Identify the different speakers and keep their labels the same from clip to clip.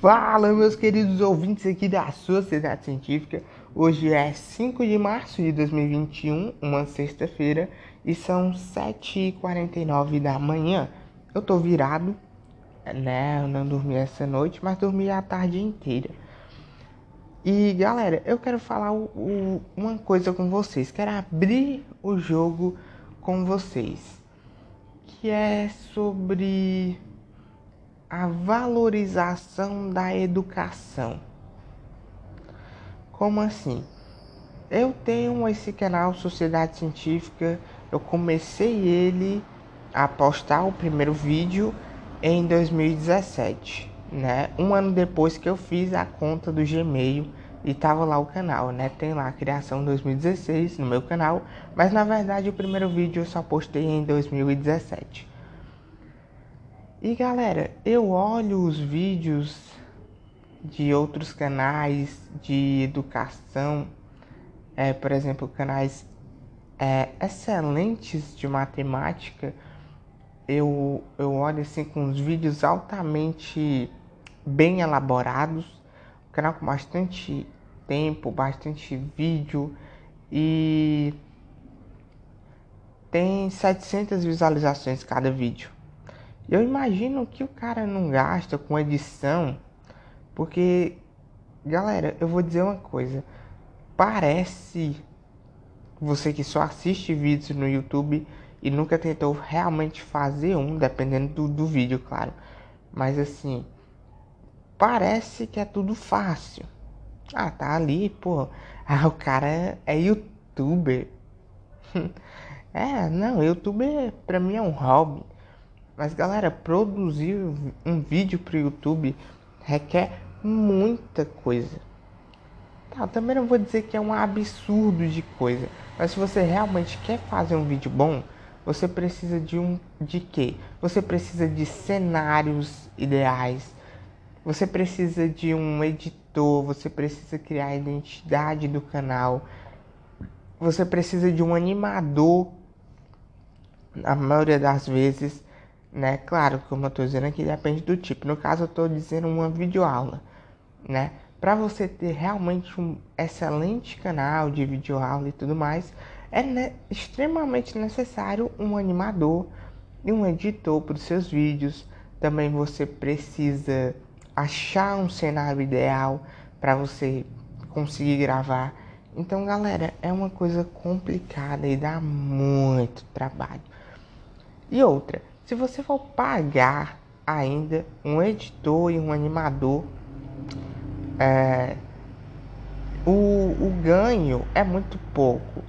Speaker 1: Fala, meus queridos ouvintes aqui da Sociedade Científica. Hoje é 5 de março de 2021, uma sexta-feira, e são 7h49 da manhã. Eu tô virado, né? Eu não dormi essa noite, mas dormi a tarde inteira. E galera, eu quero falar o, o, uma coisa com vocês. Quero abrir o jogo com vocês, que é sobre a valorização da educação. Como assim? Eu tenho esse canal Sociedade Científica, eu comecei ele a postar o primeiro vídeo em 2017, né? Um ano depois que eu fiz a conta do Gmail e tava lá o canal, né? Tem lá a criação 2016 no meu canal, mas na verdade o primeiro vídeo eu só postei em 2017. E galera, eu olho os vídeos de outros canais de educação, é, por exemplo, canais é, excelentes de matemática. Eu, eu olho assim com os vídeos altamente bem elaborados, canal com bastante tempo, bastante vídeo e tem 700 visualizações cada vídeo. Eu imagino que o cara não gasta com edição, porque, galera, eu vou dizer uma coisa. Parece você que só assiste vídeos no YouTube e nunca tentou realmente fazer um, dependendo do, do vídeo, claro. Mas assim, parece que é tudo fácil. Ah, tá ali, pô. Ah, o cara é youtuber. é, não, youtuber pra mim é um hobby. Mas galera, produzir um vídeo para o YouTube requer muita coisa. Tá, também não vou dizer que é um absurdo de coisa, mas se você realmente quer fazer um vídeo bom, você precisa de um de quê? Você precisa de cenários ideais. Você precisa de um editor, você precisa criar a identidade do canal. Você precisa de um animador. Na maioria das vezes, né? Claro, como eu estou dizendo aqui, depende do tipo. No caso, eu estou dizendo uma videoaula, né? Para você ter realmente um excelente canal de videoaula e tudo mais, é ne extremamente necessário um animador e um editor para os seus vídeos. Também você precisa achar um cenário ideal para você conseguir gravar. Então, galera, é uma coisa complicada e dá muito trabalho. E outra, se você for pagar ainda um editor e um animador, é, o, o ganho é muito pouco.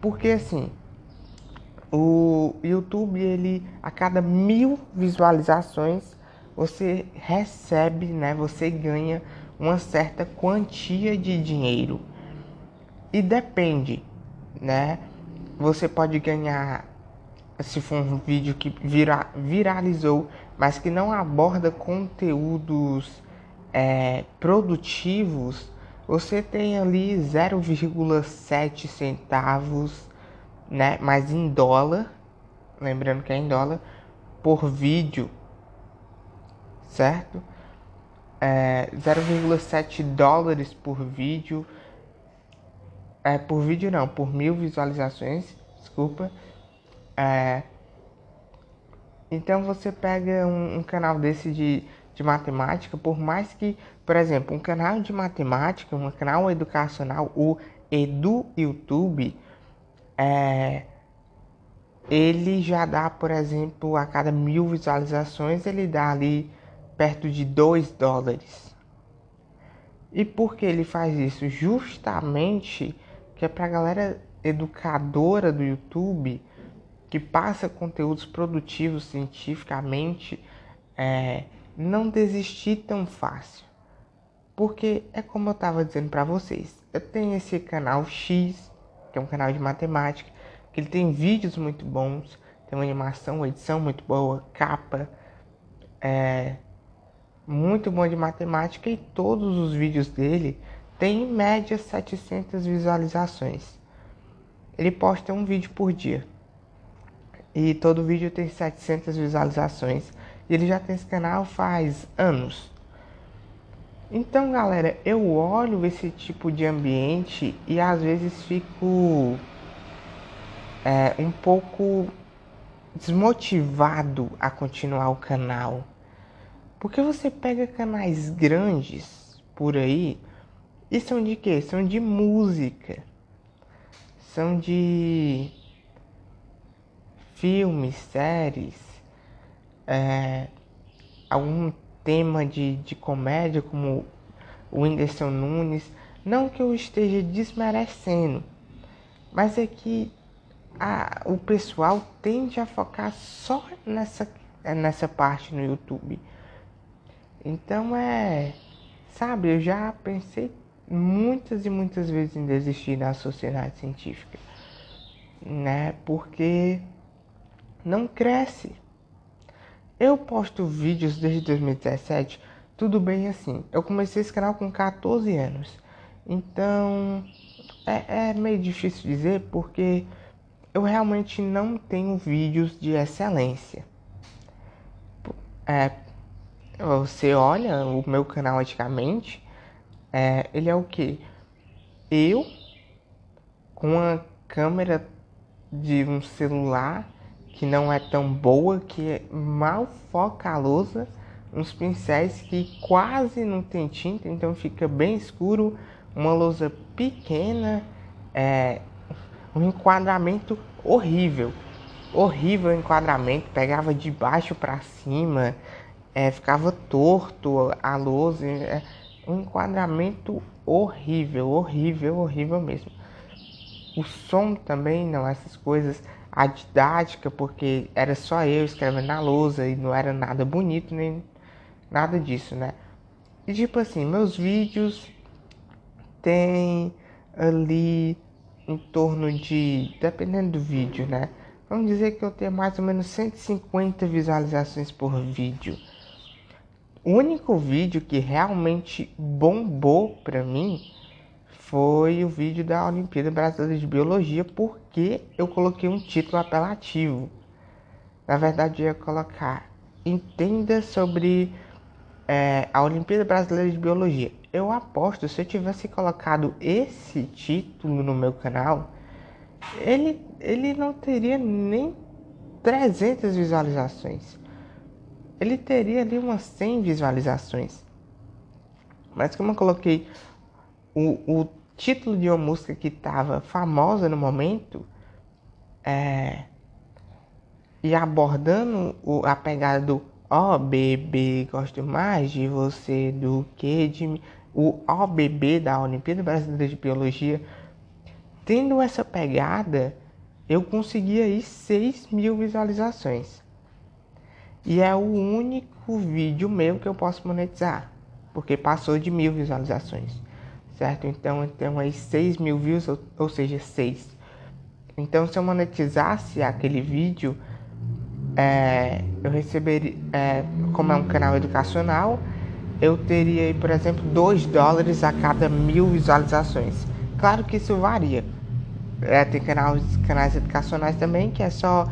Speaker 1: Porque assim, o YouTube, ele a cada mil visualizações, você recebe, né? Você ganha uma certa quantia de dinheiro. E depende, né? Você pode ganhar se for um vídeo que vira, viralizou, mas que não aborda conteúdos é, produtivos, você tem ali 0,7 centavos, né? Mas em dólar, lembrando que é em dólar, por vídeo, certo? É, 0,7 dólares por vídeo. É, por vídeo não, por mil visualizações, desculpa. É, então você pega um, um, canal desse de, de matemática, por mais que, por exemplo, um canal de matemática, um canal educacional, o Edu YouTube, é, ele já dá, por exemplo, a cada mil visualizações, ele dá ali perto de 2 dólares. E por que ele faz isso? Justamente que é para a galera educadora do YouTube que passa conteúdos produtivos cientificamente, é, não desistir tão fácil. Porque é como eu estava dizendo para vocês, eu tenho esse canal X, que é um canal de matemática, que ele tem vídeos muito bons, tem uma animação, uma edição muito boa, capa, é, muito bom de matemática e todos os vídeos dele têm em média 700 visualizações. Ele posta um vídeo por dia e todo vídeo tem 700 visualizações. E ele já tem esse canal faz anos. Então, galera, eu olho esse tipo de ambiente e às vezes fico é, um pouco desmotivado a continuar o canal. Porque você pega canais grandes por aí e são de quê? São de música. São de filmes, séries, é, algum tema de, de comédia como o Whindersson Nunes. Não que eu esteja desmerecendo, mas é que a, o pessoal tende a focar só nessa, nessa parte no YouTube. Então é. Sabe, eu já pensei muitas e muitas vezes em desistir da sociedade científica, né? Porque não cresce. Eu posto vídeos desde 2017, tudo bem assim. Eu comecei esse canal com 14 anos, então é, é meio difícil dizer porque eu realmente não tenho vídeos de excelência. É, você olha o meu canal antigamente, é, ele é o que? Eu com uma câmera de um celular que não é tão boa, que mal foca a lousa, uns pincéis que quase não tem tinta, então fica bem escuro, uma lousa pequena, é, um enquadramento horrível, horrível enquadramento, pegava de baixo para cima, é, ficava torto a lousa. É, um enquadramento horrível, horrível, horrível mesmo. O som também, não, essas coisas. A didática, porque era só eu escrevendo na lousa e não era nada bonito, nem nada disso, né? E tipo assim, meus vídeos tem ali em torno de, dependendo do vídeo, né? Vamos dizer que eu tenho mais ou menos 150 visualizações por vídeo. O único vídeo que realmente bombou para mim foi o vídeo da Olimpíada Brasileira de Biologia, porque eu coloquei um título apelativo. Na verdade, eu ia colocar Entenda sobre é, a Olimpíada Brasileira de Biologia. Eu aposto, se eu tivesse colocado esse título no meu canal, ele, ele não teria nem 300 visualizações ele teria ali umas 100 visualizações. Mas como eu coloquei o, o título de uma música que estava famosa no momento, é, e abordando o, a pegada do Ó oh, bebê, gosto mais de você do que de mim. O Ó oh, bebê da Olimpíada Brasileira de Biologia. Tendo essa pegada, eu consegui aí 6 mil visualizações. E é o único vídeo meu que eu posso monetizar, porque passou de mil visualizações, certo? Então eu tenho aí 6 mil views, ou, ou seja, 6. Então se eu monetizasse aquele vídeo, é, eu receberia, é, como é um canal educacional, eu teria aí, por exemplo, 2 dólares a cada mil visualizações. Claro que isso varia. É, tem canais, canais educacionais também que é só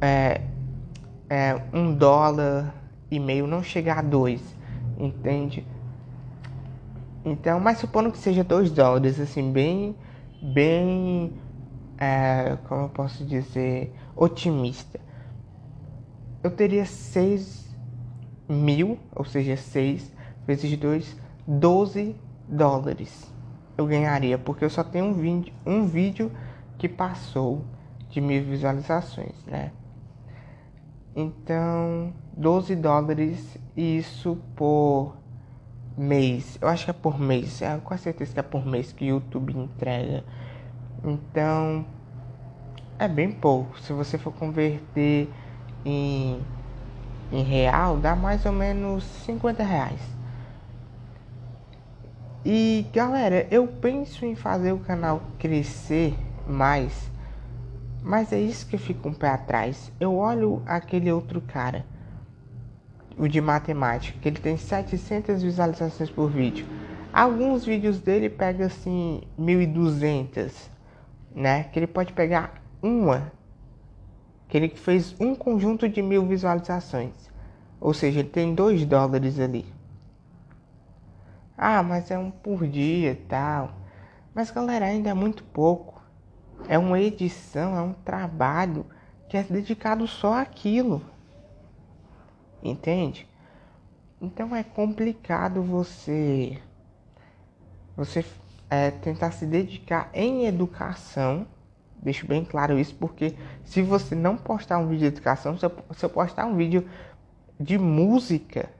Speaker 1: é, é, um dólar e meio, não chegar a dois, entende? Então, mas supondo que seja dois dólares, assim, bem, bem, é, como eu posso dizer, otimista. Eu teria seis mil, ou seja, seis vezes dois, 12 dólares. Eu ganharia, porque eu só tenho um vídeo, um vídeo que passou de mil visualizações, né? Então, 12 dólares isso por mês. Eu acho que é por mês. É, com certeza que é por mês que o YouTube entrega. Então, é bem pouco. Se você for converter em, em real, dá mais ou menos 50 reais. E galera, eu penso em fazer o canal crescer mais mas é isso que eu fico um pé atrás. Eu olho aquele outro cara, o de matemática, que ele tem 700 visualizações por vídeo. Alguns vídeos dele pega assim 1200, né? Que ele pode pegar uma, que ele fez um conjunto de mil visualizações. Ou seja, ele tem 2 dólares ali. Ah, mas é um por dia tal. Mas galera, ainda é muito pouco. É uma edição, é um trabalho que é dedicado só àquilo. Entende? Então é complicado você você é, tentar se dedicar em educação. Deixo bem claro isso, porque se você não postar um vídeo de educação, se eu postar um vídeo de música,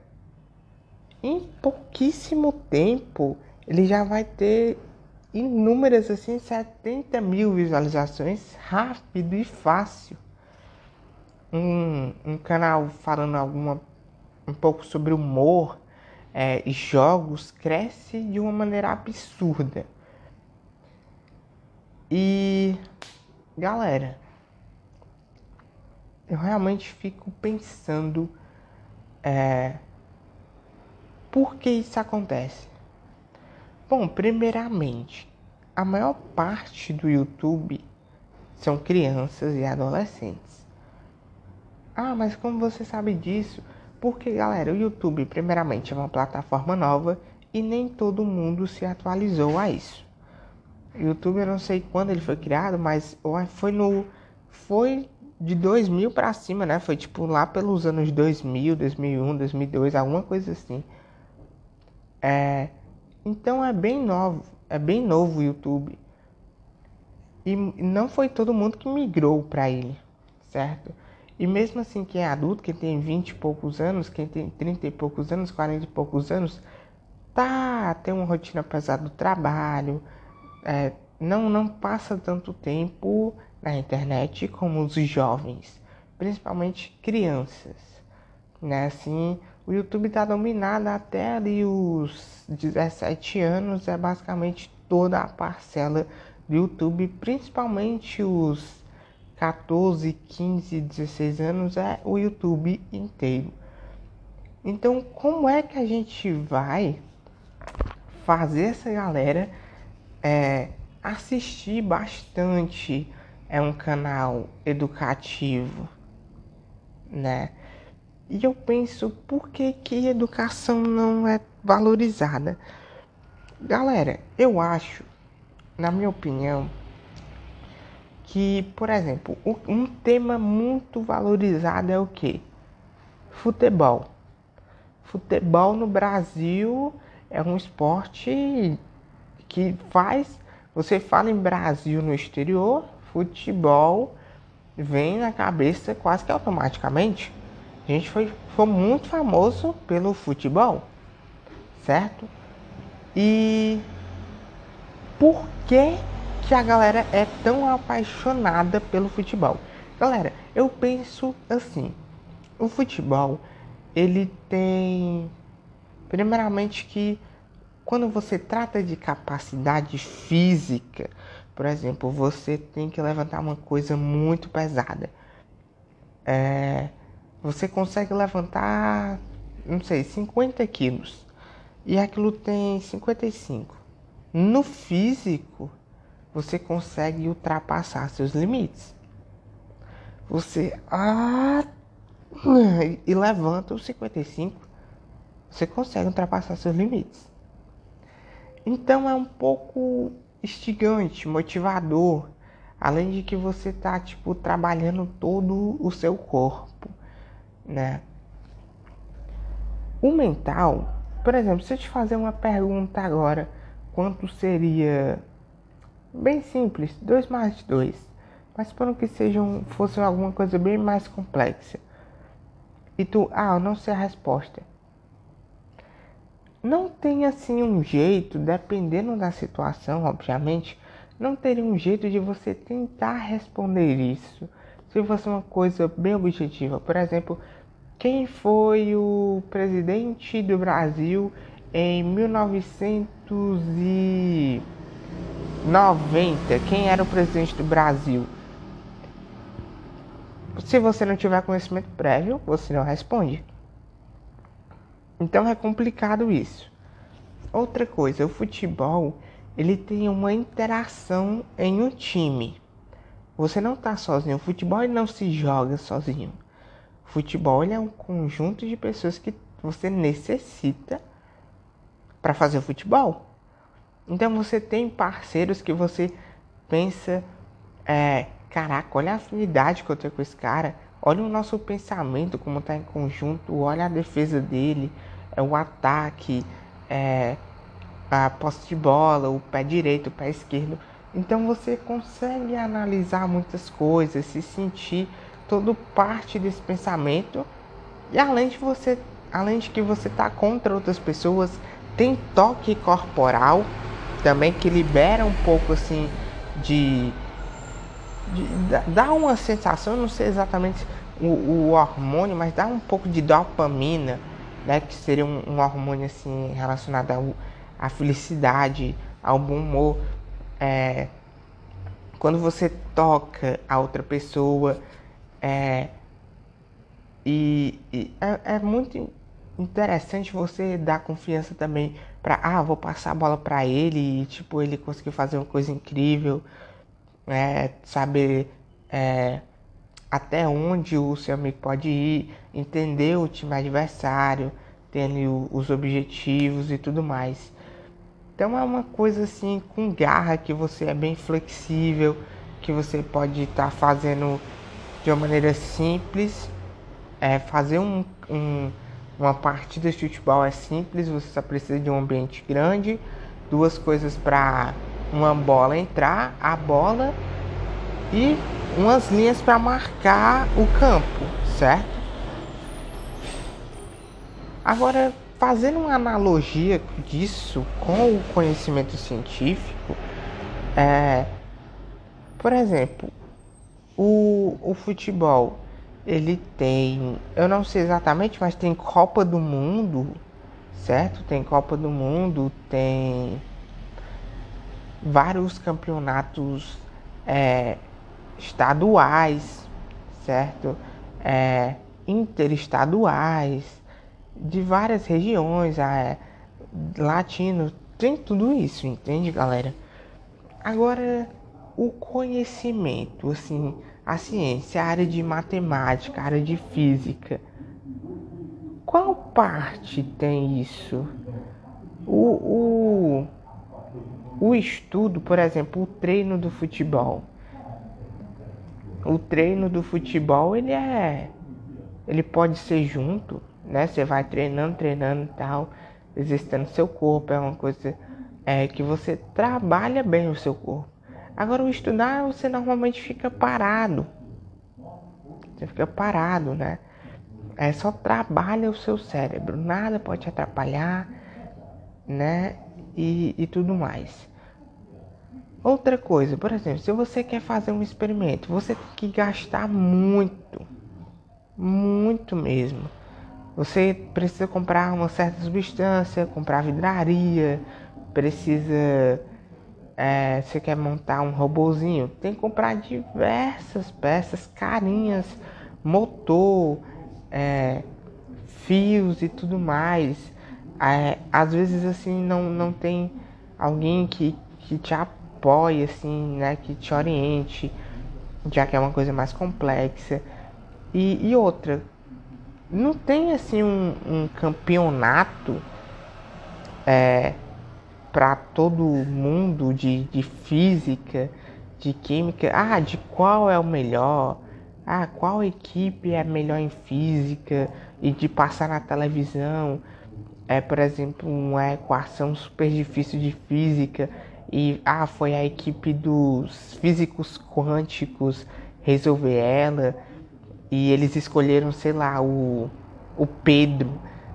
Speaker 1: em pouquíssimo tempo ele já vai ter inúmeras assim 70 mil visualizações rápido e fácil um, um canal falando alguma um pouco sobre humor é, e jogos cresce de uma maneira absurda e galera eu realmente fico pensando é, por que isso acontece? Bom, primeiramente, a maior parte do YouTube são crianças e adolescentes. Ah, mas como você sabe disso? Porque, galera, o YouTube, primeiramente, é uma plataforma nova e nem todo mundo se atualizou a isso. O YouTube, eu não sei quando ele foi criado, mas foi no. Foi de 2000 para cima, né? Foi tipo lá pelos anos 2000, 2001, 2002, alguma coisa assim. É, então é bem novo, é bem novo o YouTube. E não foi todo mundo que migrou para ele, certo? E mesmo assim, quem é adulto, quem tem 20 e poucos anos, quem tem 30 e poucos anos, 40 e poucos anos, tá, tem uma rotina pesada do trabalho, é, não, não passa tanto tempo na internet como os jovens, principalmente crianças, né? Assim, o YouTube está dominado até ali os 17 anos, é basicamente toda a parcela do YouTube, principalmente os 14, 15, 16 anos é o YouTube inteiro. Então, como é que a gente vai fazer essa galera é, assistir bastante? É um canal educativo, né? E eu penso, por que, que educação não é valorizada? Galera, eu acho, na minha opinião, que, por exemplo, um tema muito valorizado é o que? Futebol. Futebol no Brasil é um esporte que faz. Você fala em Brasil no exterior, futebol vem na cabeça quase que automaticamente. A gente foi, foi muito famoso pelo futebol, certo? E por que, que a galera é tão apaixonada pelo futebol? Galera, eu penso assim, o futebol ele tem primeiramente que quando você trata de capacidade física, por exemplo, você tem que levantar uma coisa muito pesada. É, você consegue levantar, não sei, 50 quilos e aquilo tem 55. No físico, você consegue ultrapassar seus limites. Você ah, e levanta os 55, você consegue ultrapassar seus limites. Então é um pouco instigante, motivador, além de que você tá tipo trabalhando todo o seu corpo né? O mental, por exemplo, se eu te fazer uma pergunta agora, quanto seria bem simples, 2 mais 2, mas para que sejam fosse alguma coisa bem mais complexa. E tu, ah, eu não sei a resposta. Não tem assim um jeito, dependendo da situação, obviamente, não teria um jeito de você tentar responder isso se fosse uma coisa bem objetiva. Por exemplo, quem foi o presidente do Brasil em 1990? Quem era o presidente do Brasil? Se você não tiver conhecimento prévio, você não responde. Então é complicado isso. Outra coisa, o futebol, ele tem uma interação em um time. Você não está sozinho. O futebol não se joga sozinho. O futebol é um conjunto de pessoas que você necessita para fazer futebol. Então você tem parceiros que você pensa, é, caraca, olha a afinidade que eu tenho com esse cara, olha o nosso pensamento como está em conjunto, olha a defesa dele, é o ataque, é, a posse de bola, o pé direito, o pé esquerdo. Então você consegue analisar muitas coisas, se sentir todo parte desse pensamento. E além de você, além de que você tá contra outras pessoas, tem toque corporal também que libera um pouco assim de, de dá uma sensação, não sei exatamente o, o, hormônio, mas dá um pouco de dopamina, né, que seria um, um hormônio assim relacionado ao, à felicidade, ao bom humor. É, quando você toca a outra pessoa, é, e, e é, é, muito interessante você dar confiança também para ah vou passar a bola para ele e tipo ele conseguiu fazer uma coisa incrível é, saber é, até onde o seu amigo pode ir entender o time adversário ali os objetivos e tudo mais então é uma coisa assim com garra que você é bem flexível que você pode estar tá fazendo de uma maneira simples. É, fazer um, um, uma partida de futebol é simples, você só precisa de um ambiente grande, duas coisas para uma bola entrar, a bola e umas linhas para marcar o campo, certo? Agora, fazendo uma analogia disso com o conhecimento científico, é, por exemplo, o, o futebol, ele tem, eu não sei exatamente, mas tem Copa do Mundo, certo? Tem Copa do Mundo, tem vários campeonatos é, estaduais, certo? É, interestaduais, de várias regiões, é, latino, tem tudo isso, entende, galera? Agora, o conhecimento, assim, a ciência, a área de matemática, a área de física. Qual parte tem isso? O, o, o estudo, por exemplo, o treino do futebol. O treino do futebol, ele é. Ele pode ser junto, né? Você vai treinando, treinando e tal, exercitando seu corpo, é uma coisa é, que você trabalha bem o seu corpo. Agora, o estudar, você normalmente fica parado. Você fica parado, né? É só trabalha o seu cérebro, nada pode te atrapalhar, né? E, e tudo mais. Outra coisa, por exemplo, se você quer fazer um experimento, você tem que gastar muito, muito mesmo. Você precisa comprar uma certa substância, comprar vidraria, precisa é, você quer montar um robozinho, tem que comprar diversas peças carinhas, motor, é, fios e tudo mais. É, às vezes assim não, não tem alguém que, que te apoie, assim, né, que te oriente, já que é uma coisa mais complexa. E, e outra, não tem assim um, um campeonato é, para todo mundo de, de física, de química, ah, de qual é o melhor, ah, qual equipe é melhor em física e de passar na televisão, é, por exemplo, uma equação super difícil de física e ah, foi a equipe dos físicos quânticos resolver ela e eles escolheram, sei lá, o, o Pedro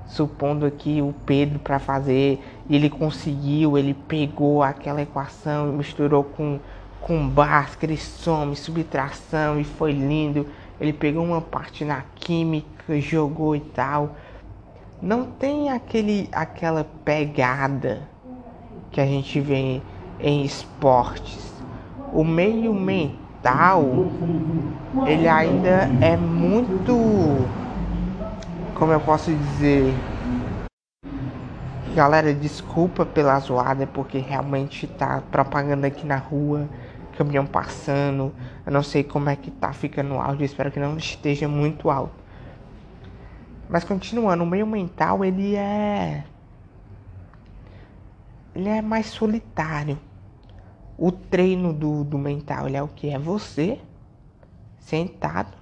Speaker 1: supondo aqui o Pedro para fazer, ele conseguiu, ele pegou aquela equação misturou com com Bhaskara, some, subtração e foi lindo. Ele pegou uma parte na química, jogou e tal. Não tem aquele aquela pegada que a gente vê em esportes. O meio mental ele ainda é muito como eu posso dizer. Galera, desculpa pela zoada, porque realmente tá propaganda aqui na rua, caminhão passando. Eu não sei como é que tá ficando o áudio, espero que não esteja muito alto. Mas continuando, o meio mental ele é. ele é mais solitário. O treino do, do mental ele é o que? É você sentado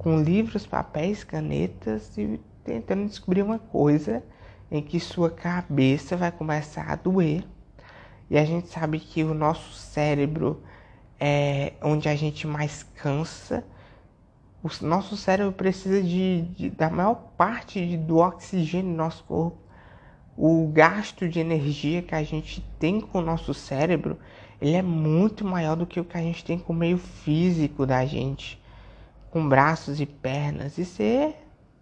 Speaker 1: com livros, papéis, canetas e tentando descobrir uma coisa em que sua cabeça vai começar a doer. E a gente sabe que o nosso cérebro é onde a gente mais cansa. O nosso cérebro precisa de, de da maior parte de, do oxigênio do nosso corpo. O gasto de energia que a gente tem com o nosso cérebro, ele é muito maior do que o que a gente tem com o meio físico da gente, com braços e pernas. Isso é,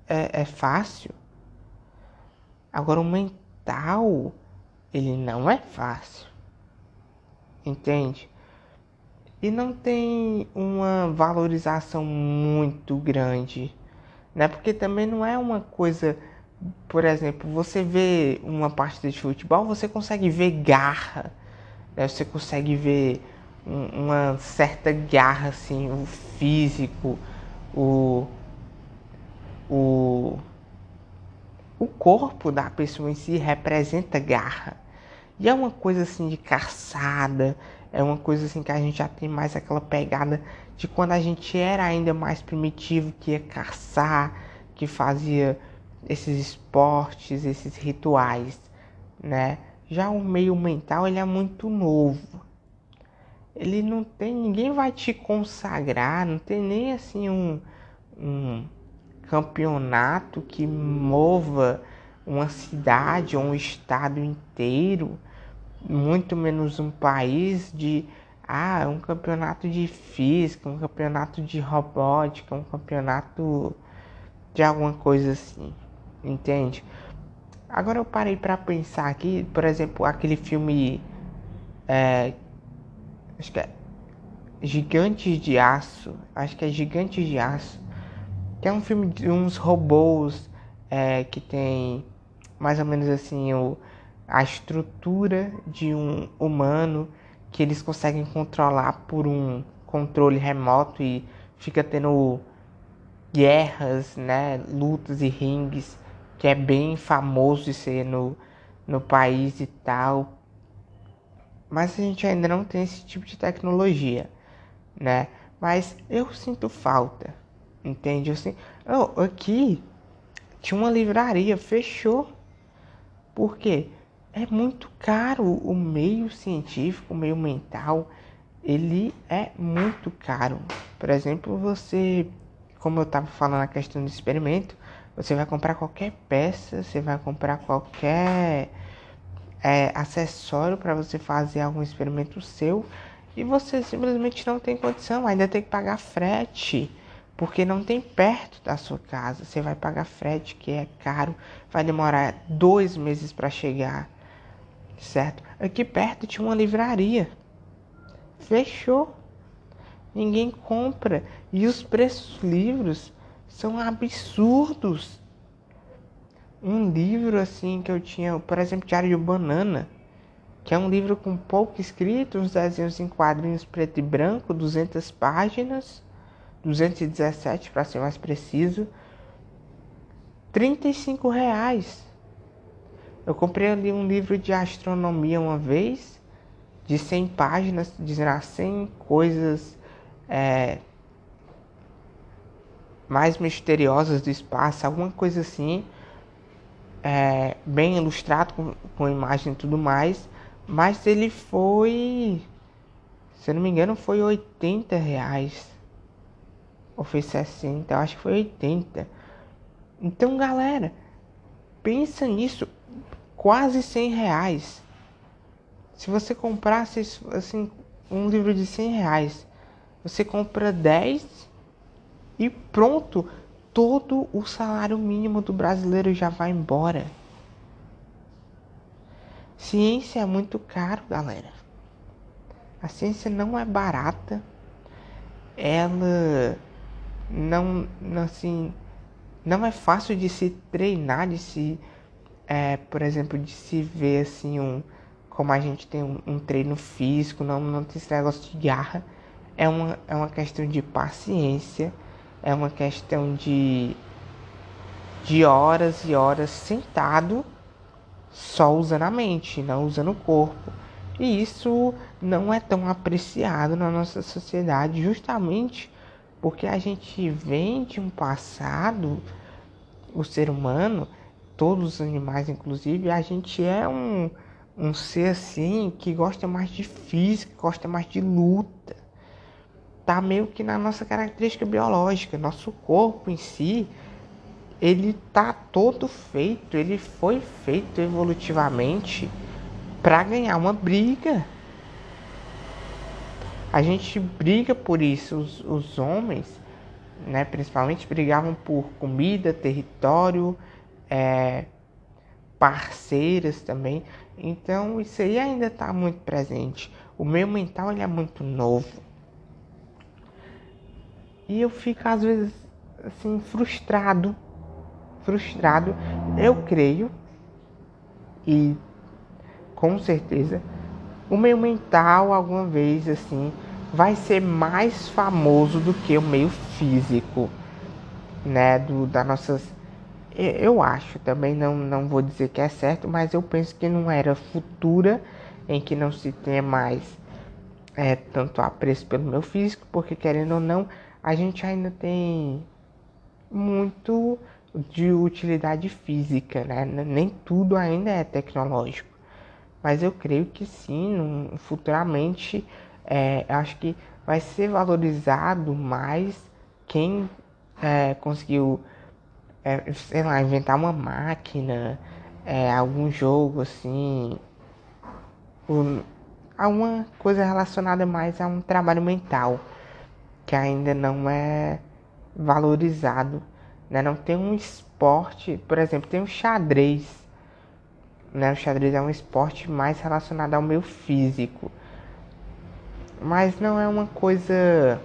Speaker 1: é, é fácil. Agora o mental, ele não é fácil. Entende? e não tem uma valorização muito grande, né? Porque também não é uma coisa, por exemplo, você vê uma partida de futebol, você consegue ver garra, né? você consegue ver um, uma certa garra, assim, o físico, o, o, o corpo da pessoa em si representa garra. E é uma coisa assim de caçada, é uma coisa assim que a gente já tem mais aquela pegada de quando a gente era ainda mais primitivo, que ia caçar, que fazia esses esportes, esses rituais, né? Já o meio mental ele é muito novo. Ele não tem, ninguém vai te consagrar, não tem nem assim um, um campeonato que mova uma cidade ou um estado inteiro muito menos um país de ah, um campeonato de física, um campeonato de robótica, um campeonato de alguma coisa assim, entende? Agora eu parei para pensar aqui, por exemplo, aquele filme é, acho que é Gigantes de Aço, acho que é Gigantes de Aço, que é um filme de uns robôs é, que tem mais ou menos assim o a estrutura de um humano que eles conseguem controlar por um controle remoto e fica tendo guerras, né, lutas e ringues, que é bem famoso de ser no, no país e tal. Mas a gente ainda não tem esse tipo de tecnologia, né? Mas eu sinto falta, entende? Eu aqui tinha uma livraria, fechou. Por quê? é muito caro o meio científico, o meio mental, ele é muito caro. Por exemplo, você, como eu estava falando na questão do experimento, você vai comprar qualquer peça, você vai comprar qualquer é, acessório para você fazer algum experimento seu e você simplesmente não tem condição, ainda tem que pagar frete, porque não tem perto da sua casa. Você vai pagar frete, que é caro, vai demorar dois meses para chegar certo? Aqui perto tinha uma livraria. Fechou. Ninguém compra. E os preços dos livros são absurdos. Um livro assim que eu tinha, por exemplo, Diário de Banana, que é um livro com pouco escrito, uns desenhos em quadrinhos preto e branco, 200 páginas, 217 para ser mais preciso, 35 reais. Eu comprei ali um livro de astronomia uma vez, de 100 páginas, dizendo assim, 100 coisas é, mais misteriosas do espaço, alguma coisa assim, é, bem ilustrado, com, com imagem e tudo mais, mas ele foi, se eu não me engano, foi 80 reais, ou foi 60, eu acho que foi 80. Então, galera, pensa nisso quase 100 reais. Se você comprasse assim, um livro de 100 reais, você compra 10 e pronto, todo o salário mínimo do brasileiro já vai embora. Ciência é muito caro, galera. A ciência não é barata. Ela não, assim, não é fácil de se treinar, de se é, por exemplo, de se ver assim um como a gente tem um, um, treino físico, não, não tem esse negócio de garra, é uma, é uma questão de paciência, é uma questão de, de horas e horas sentado só usando a mente, não usando o corpo. E isso não é tão apreciado na nossa sociedade, justamente porque a gente vem de um passado, o ser humano, todos os animais inclusive, a gente é um, um ser assim que gosta mais de física, gosta mais de luta. Tá meio que na nossa característica biológica, nosso corpo em si, ele tá todo feito, ele foi feito evolutivamente para ganhar uma briga. A gente briga por isso, os, os homens, né, principalmente brigavam por comida, território, é, parceiras também. Então isso aí ainda está muito presente. O meu mental ele é muito novo. E eu fico às vezes assim frustrado. Frustrado. Eu creio e com certeza, o meio mental alguma vez assim vai ser mais famoso do que o meio físico, né, do das nossas eu acho, também não não vou dizer que é certo, mas eu penso que não era futura em que não se tenha mais é, tanto apreço pelo meu físico, porque querendo ou não, a gente ainda tem muito de utilidade física, né? Nem tudo ainda é tecnológico mas eu creio que sim, futuramente é, acho que vai ser valorizado mais quem é, conseguiu, é, sei lá, inventar uma máquina, é, algum jogo assim, um, alguma coisa relacionada mais a um trabalho mental que ainda não é valorizado, né? Não tem um esporte, por exemplo, tem o xadrez né? O xadrez é um esporte mais relacionado ao meu físico. Mas não é uma coisa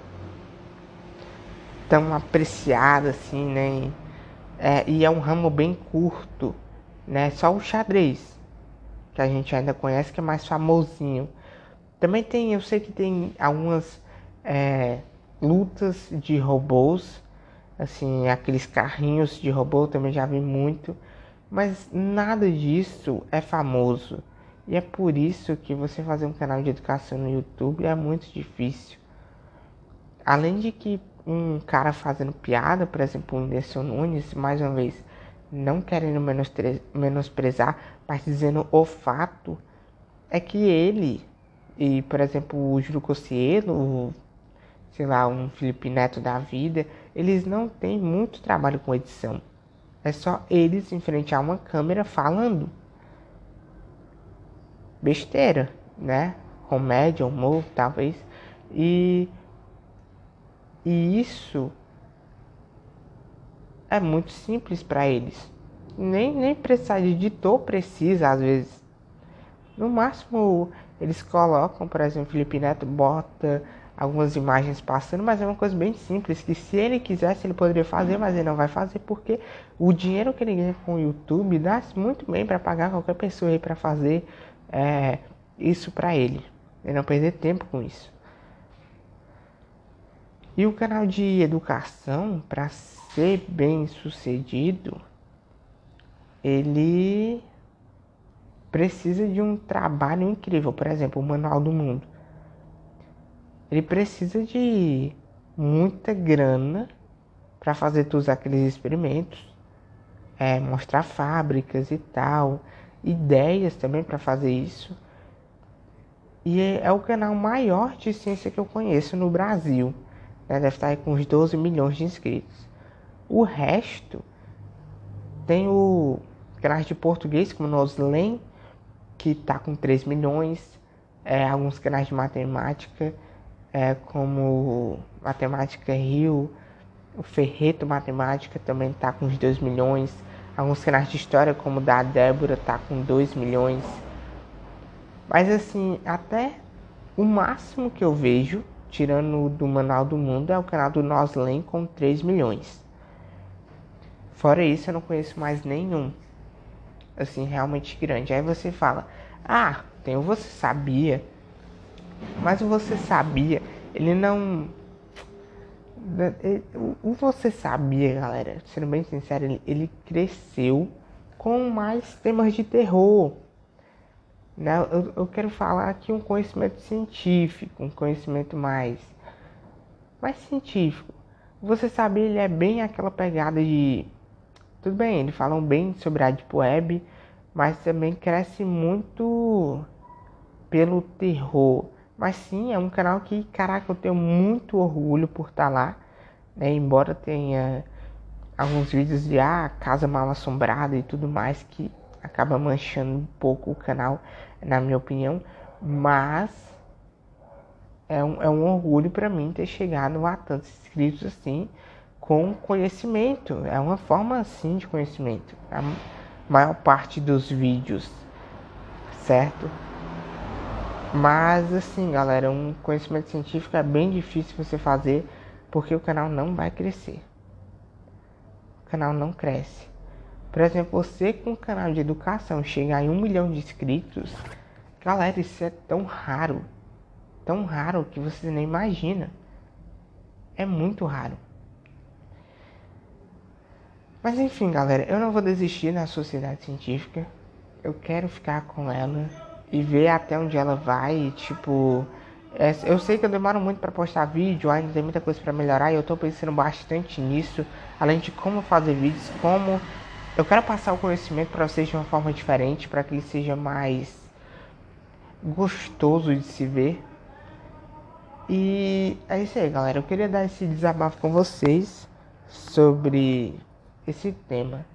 Speaker 1: tão apreciada assim, né? É, e é um ramo bem curto, né? Só o xadrez, que a gente ainda conhece, que é mais famosinho. Também tem, eu sei que tem algumas é, lutas de robôs, assim, aqueles carrinhos de robô, também já vi muito. Mas nada disso é famoso. E é por isso que você fazer um canal de educação no YouTube é muito difícil. Além de que um cara fazendo piada, por exemplo, o Whindersson Nunes, mais uma vez, não querendo menosprezar, mas dizendo o fato, é que ele e, por exemplo, o Júlio Cossielo, sei lá, um Felipe Neto da vida, eles não têm muito trabalho com edição. É só eles em frente a uma câmera falando. Besteira, né? Comédia, humor, talvez. E, e isso é muito simples para eles. Nem, nem precisar de editor precisa, às vezes. No máximo, eles colocam, por exemplo, Felipe Neto bota algumas imagens passando, mas é uma coisa bem simples que se ele quisesse ele poderia fazer, mas ele não vai fazer porque o dinheiro que ele ganha com o YouTube dá muito bem para pagar qualquer pessoa aí para fazer é, isso para ele, e não perder tempo com isso. E o canal de educação, para ser bem sucedido, ele precisa de um trabalho incrível, por exemplo, o Manual do Mundo ele precisa de muita grana para fazer todos aqueles experimentos, é, mostrar fábricas e tal, ideias também para fazer isso. E é, é, o canal maior de ciência que eu conheço no Brasil. Né? Deve estar com uns 12 milhões de inscritos. O resto tem o canal de português, como o Noslen, que está com 3 milhões. É, alguns canais de matemática é, como Matemática Rio, o Ferreto Matemática também está com uns 2 milhões. Alguns canais de história, como o da Débora, está com 2 milhões. Mas assim, até o máximo que eu vejo, tirando do Manual do Mundo, é o canal do Noslen com 3 milhões. Fora isso, eu não conheço mais nenhum. Assim, realmente grande. Aí você fala, ah, tem o Você Sabia mas o você sabia, ele não. O você sabia, galera, sendo bem sincero, ele, cresceu com mais temas de terror. Né? Eu, eu quero falar aqui um conhecimento científico, um conhecimento mais, mais científico. Você sabe, ele é bem aquela pegada de. Tudo bem, eles falam bem sobre a Deep Web, mas também cresce muito pelo terror. Mas sim, é um canal que, caraca, eu tenho muito orgulho por estar lá. Né? Embora tenha alguns vídeos de ah, casa mal assombrada e tudo mais que acaba manchando um pouco o canal, na minha opinião, mas é um, é um orgulho para mim ter chegado a tantos inscritos assim com conhecimento. É uma forma assim de conhecimento. A maior parte dos vídeos, certo? Mas assim, galera, um conhecimento científico é bem difícil você fazer porque o canal não vai crescer. O canal não cresce. Por exemplo, você com um canal de educação chegar em um milhão de inscritos, galera, isso é tão raro. Tão raro que você nem imagina. É muito raro. Mas enfim, galera, eu não vou desistir da sociedade científica. Eu quero ficar com ela e ver até onde ela vai, tipo, é, eu sei que eu demoro muito para postar vídeo, ainda tem muita coisa para melhorar e eu tô pensando bastante nisso, além de como fazer vídeos, como eu quero passar o conhecimento para vocês de uma forma diferente, para que ele seja mais gostoso de se ver. E é isso aí, galera. Eu queria dar esse desabafo com vocês sobre esse tema.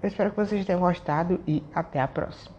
Speaker 1: Eu espero que vocês tenham gostado e até a próxima.